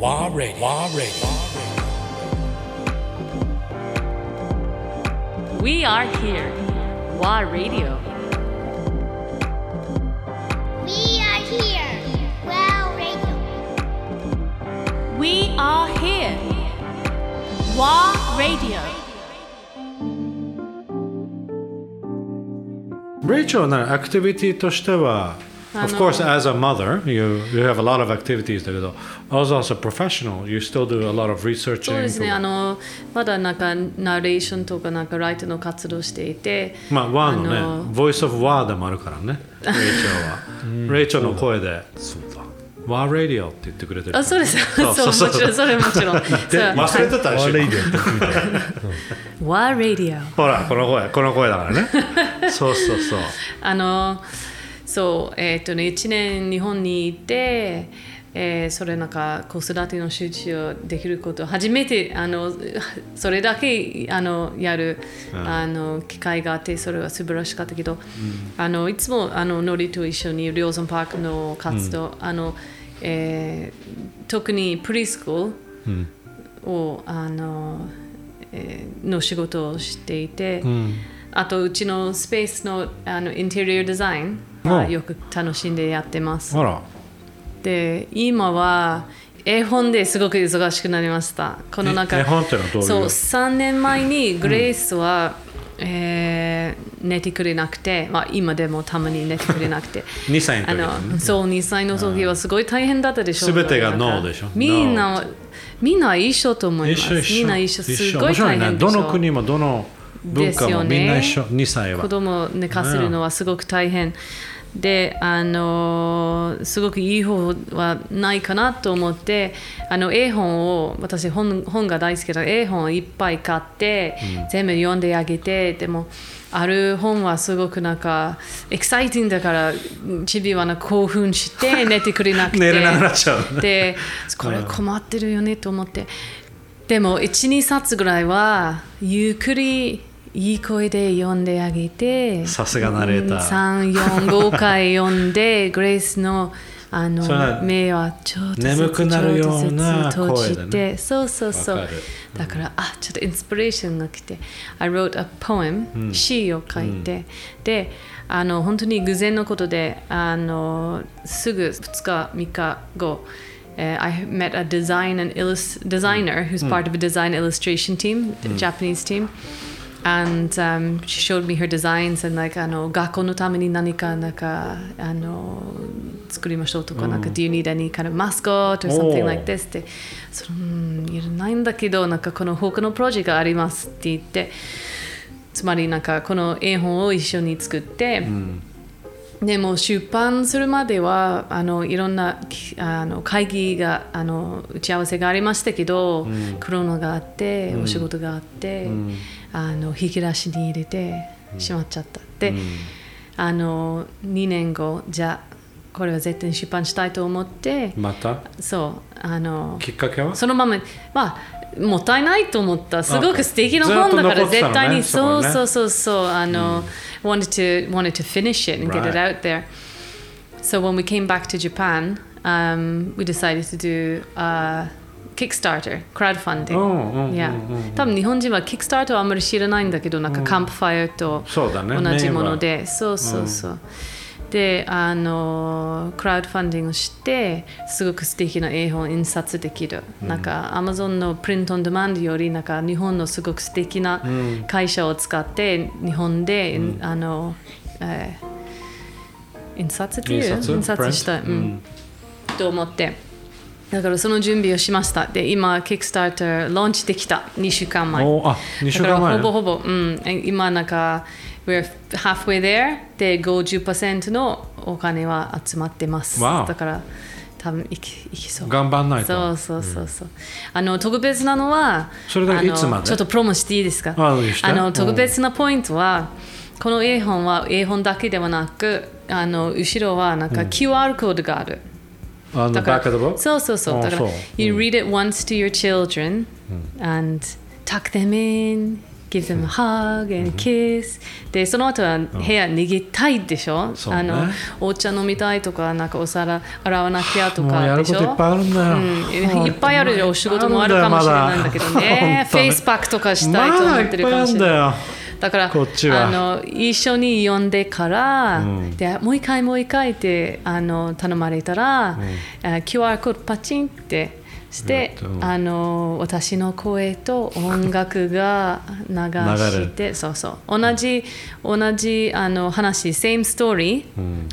Wa Radio. Wa Radio. We are here. WA Radio. We are here. Well, radio. We are here. WA Radio. レイチェルのアクティビティとしては、あの of course, as a mother, you, you have a lot of activities だけど、also as a professional, you still do a lot of researching. そうですね、あのまだなんかナレーションとかなんかライトの活動していて、まあ、ワーのね、Voice of War でもあるからね、レイチェルは。レイチェルの声で、そうだ、ワーラディオって言ってくれてる。あ、そうです。そそうう、そうもちろん、それもちろん。忘れてたでしょ。ワ ーディオって聞いた WA Radio。ほら、この声、この声だからね。そうそうそう。あのそうえっ、とね1年日本にいて、えーそれなんか子育ての集中をできること初めてあのそれだけあのやる、あの機会があってそれは素晴らしかったけど、あのいつもあのノリと一緒にリョーソンパークの活動、あのえー特にプリスクールを、あの、えーの仕事をしていて、あとうちのスペースのあのインテリアデザインはよく楽しんでやってます。で今は絵本ですごく忙しくなりました。この中え絵本ってのはどういう？そう3年前にグレイスは、えー寝てくれなくて、まあ、今でもたまに寝てくれなくて。2歳のあ時だねのそう2歳の時はすごい大変だったでしょう。全てがノーでしょ？みんなみんな一緒と思います。みんな一緒。すごい。大変でしょどの国もどの文化もみんな一緒、2歳は。子。供を寝かせるのはすごく大変。であのすごくいい方法はないかなと思ってあの絵本を私本本が大好きだ絵本をいっぱい買って、全部読んであげてでもある本はすごくなんかエキサイティングだからチビはな興奮して寝てくれなくて。寝れなくなっちゃう。ねでこれ困ってるよねと思って。でも12冊ぐらいはゆっくりいい声で読んであげてさすがナレーター。345回読んで グレイスのあの目はちょっと眠くなるような声でて、ね。そうそうそう。わかる。だからあちょっとインスピレーションが来て I wrote a poem、詩を書いて、であの本当に偶然のことであのすぐ2日3日後 Uh, I met a design and illus- designer who's part of a design illustration team, Japanese team. And um, she showed me her designs and like あの学校のために何かなんかあの作りましょうとか、なんか Do you need any kind of mascot or something like this? って。そのうんいらないんだけどなんかこの他のプロジェクトがありますって言って。つまりなんかこの絵本を一緒に作って、でも出版するまではあのいろんなきあの会議があの打ち合わせがありましたけど、コロナがあって、お仕事があって、あの引き出しに入れてしまっちゃった。で、あの2年後じゃあこれは絶対に出版したいと思ってまた？そうあのきっかけは？そのまままあもったいないと思った。すごく素敵な本だから絶対に。そうそうそうそう。あの、wanted to wanted to finish it and get it out there. So when we came back to Japan um, we decided to do a Kickstarter crowdfunding. うんうんうん yeah. 多分日本人は Kickstarter はあんまり知らないんだけどなんかカンプファイアと同じもので。そうそうそう、であのクラウドファンディングをしてすごく素敵な絵本を印刷できる、なんか Amazon のプリントオンデマンドよりなんか日本のすごく素敵な会社を使って日本で、あの、えー印刷っていう？印刷？した。い？うん。と思ってだからその準備をしました。で今 Kickstarter ローンチできた。2週間前。おあ2週間前。ほぼほぼ、うん、今なんか we're halfway there で50%のお金は集まってます。Wow だから多分いきいきそう。頑張んないと。そうそうそうそう。あの特別なのはそれであのいつまで？ちょっとプロモしていいですか？ああの特別なポイントは、この絵本は絵本だけではなくあの後ろはなんか QR コードがある。On the back of the book? そうそうそう。だから you read it once to your children and tuck them in gives them a hug and kiss、でその後は部屋逃げたいでしょ、あのお茶飲みたいとかなんかお皿洗わなきゃとかいっぱいあるんだよ、うん、いっぱいあるよお仕事もあるかもしれないんだけどね。フェイスパックとかしたいと思ってるかもしれない、まだからこっちは。あの一緒に呼んでから、うん。でもう一回もう一回ってあの頼まれたら、あ QR コードパチンってして、うん。あの私の声と音楽が流してそうそう。同じ同じあの話 same story、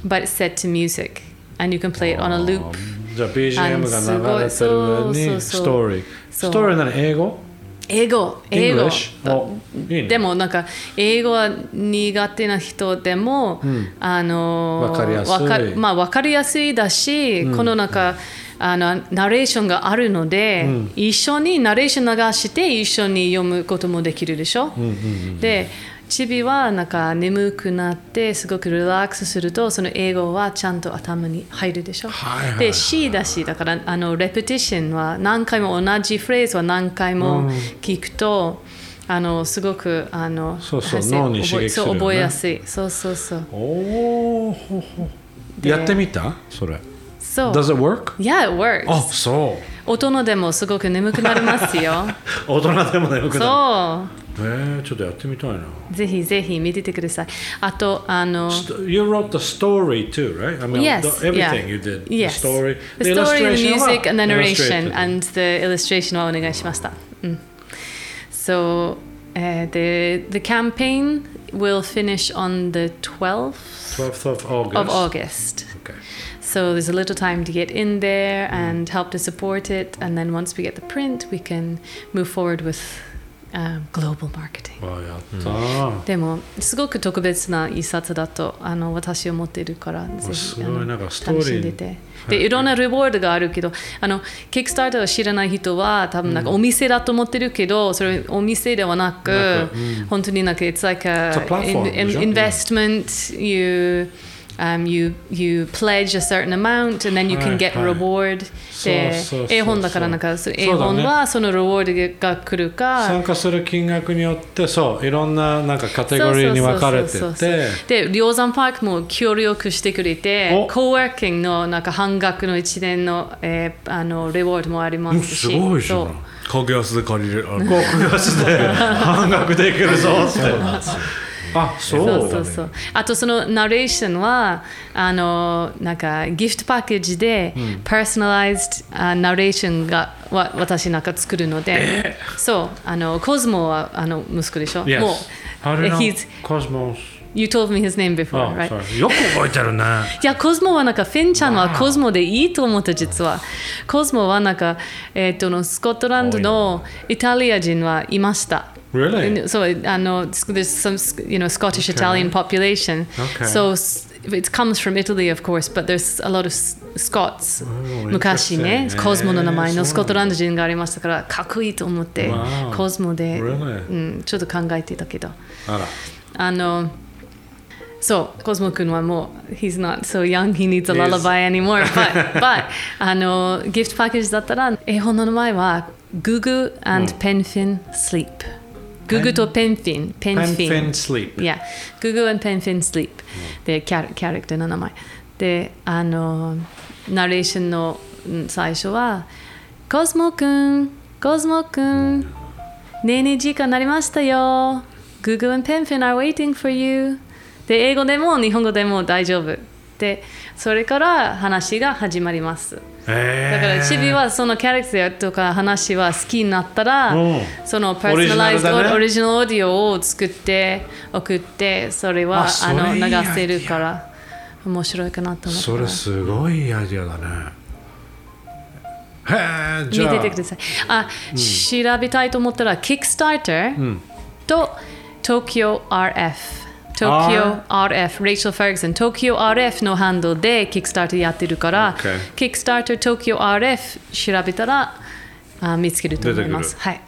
but it's set to music. And you can play it on a loop. じゃあ BGM が流れてる上にそうそうそう。ストーリーそう。ストーリーなの英語？英語。英語。ね。でもなんか英語は苦手な人でも、あのわかりやすい。まあわかりやすいだし、このなんかあのナレーションがあるので、一緒にナレーション流して一緒に読むこともできるでしょ、でチビはなんか眠くなってすごくリラックスするとその英語はちゃんと頭に入るでしょ、はいはいで C だしだからあのレペティションは何回も同じフレーズは何回も聞くと、あのすごくあのそうそう脳に刺激するよね。そう覚えやすい。そうそうそう。おおほほでやってみた？それ。そう。Does it work? Yeah, it works. あそう。大人でもすごく眠くなりますよ。大人でも眠くなそるえー、ちょっとやってみたいなうぜひぜひ見ててくださいあとあの You wrote the story too, right? I mean, Yes, the, everything yeah. you did. Yes. The story, the, story, the illustration music, は and the narration, illustrated. and the illustration はお願いしました。うん、so, uh, the, the campaign will finish on the 12th 12th of August. of August. Okay. So there's a little time to get in there and help to support it, and then once we get the print, we can move forward with um, global marketing. わあやった、でもすごく特別な一冊だとあの私は思っているからぜひすごいあのなんかストーリー。楽しんでて。でいろんなリボードがあるけどあのキックスターターを知らない人は多分なんかお店だと思ってるけど、それお店ではなくなく本当になんか it's like a, It's a platform in- in- investment you Um, you you pledge a certain amount and then you は can い get はい reward. でそうそうそう英本だからなんかそれ英そうだね本はそのリボードが来るか参加する金額によってそういろんななんかカテゴリーに分かれてそうそうそうて。そうで鷹山パークも協力してくれておコーワーキングのなんか半額の1年の,、えーあのレワードもありますし。すごいじゃんそう格安で借りれる。あのこう出して半額でいけるぞってあそう。そうそうそう。あとそのナレーションはあのなんかギフトパッケージで、パーソナライズドナレーションがわ私なんか作るので、そう。あのコズモはあの息子でしょ？Yes もう he's Cosmos you told me his name before あ right? sorry よく覚えてるね。いや、コズモはなんか、フィンちゃんはコズモでいいと思った、実は。コズモはなんか、えっ、との、スコットランドのイタリア人はいました。Really? そう、あの、there's some, you know, Scottish Italian population. Okay. So, s- it comes from Italy, of course, but there's a lot of s- Scots. 昔ね interesting コズモの名前えーのスコットランド人がありましたから、かっこいいと思って、 Wow. コズモで、 Really? うん、ちょっと考えてたけど。あらあのそう、コスモ君はもう、he's not so young, he needs a He's- lullaby anymore. But, but あの、ギフトパッケージだったら、絵本の名前は、ググ and Penfin Sleep。 ググとペンフィン、ペンフィン。Penfin Sleep Yeah, ググ and Penfin Sleep。で、キャラキャラクターの名前。で、あの、ナレーションのうん最初は、コスモ君、コスモ君、ねえねえ時間になりましたよ。Google and Penfin are waiting for you. で、英語でも日本語でも大丈夫。で、それから話が始まります。えだから、チビはそのキャラクターとか話は好きになったら、うん。そのパーソナライズオリジナルだね。オリジナルオーディオを作って送って、それはあの流せるから、面白いかなと思ったそれすごいアイディアだね。へ見ててください。あ、調べたいと思ったら、Kickstarter と Tokyo RF。Tokyo RF、Rachel Ferguson、Tokyo RF のハンドで Kickstarter やってるから、Kickstarter Tokyo RF 調べたらあ見つけると思います。出はい。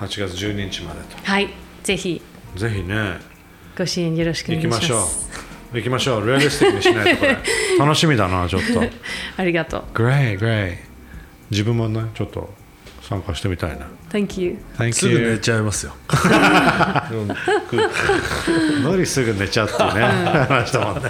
8月12日まではい。ぜひとぜひねご支援よろしくお願いします。行きましょう行きましょうレアリスティックにしないとこれ楽しみだなちょっとありがとう。グレイグレイ自分もねちょっと参加してみたいな。Thank you. Thank すぐ寝 you ちゃいますよ。無理すぐ寝ちゃってね。話したもんね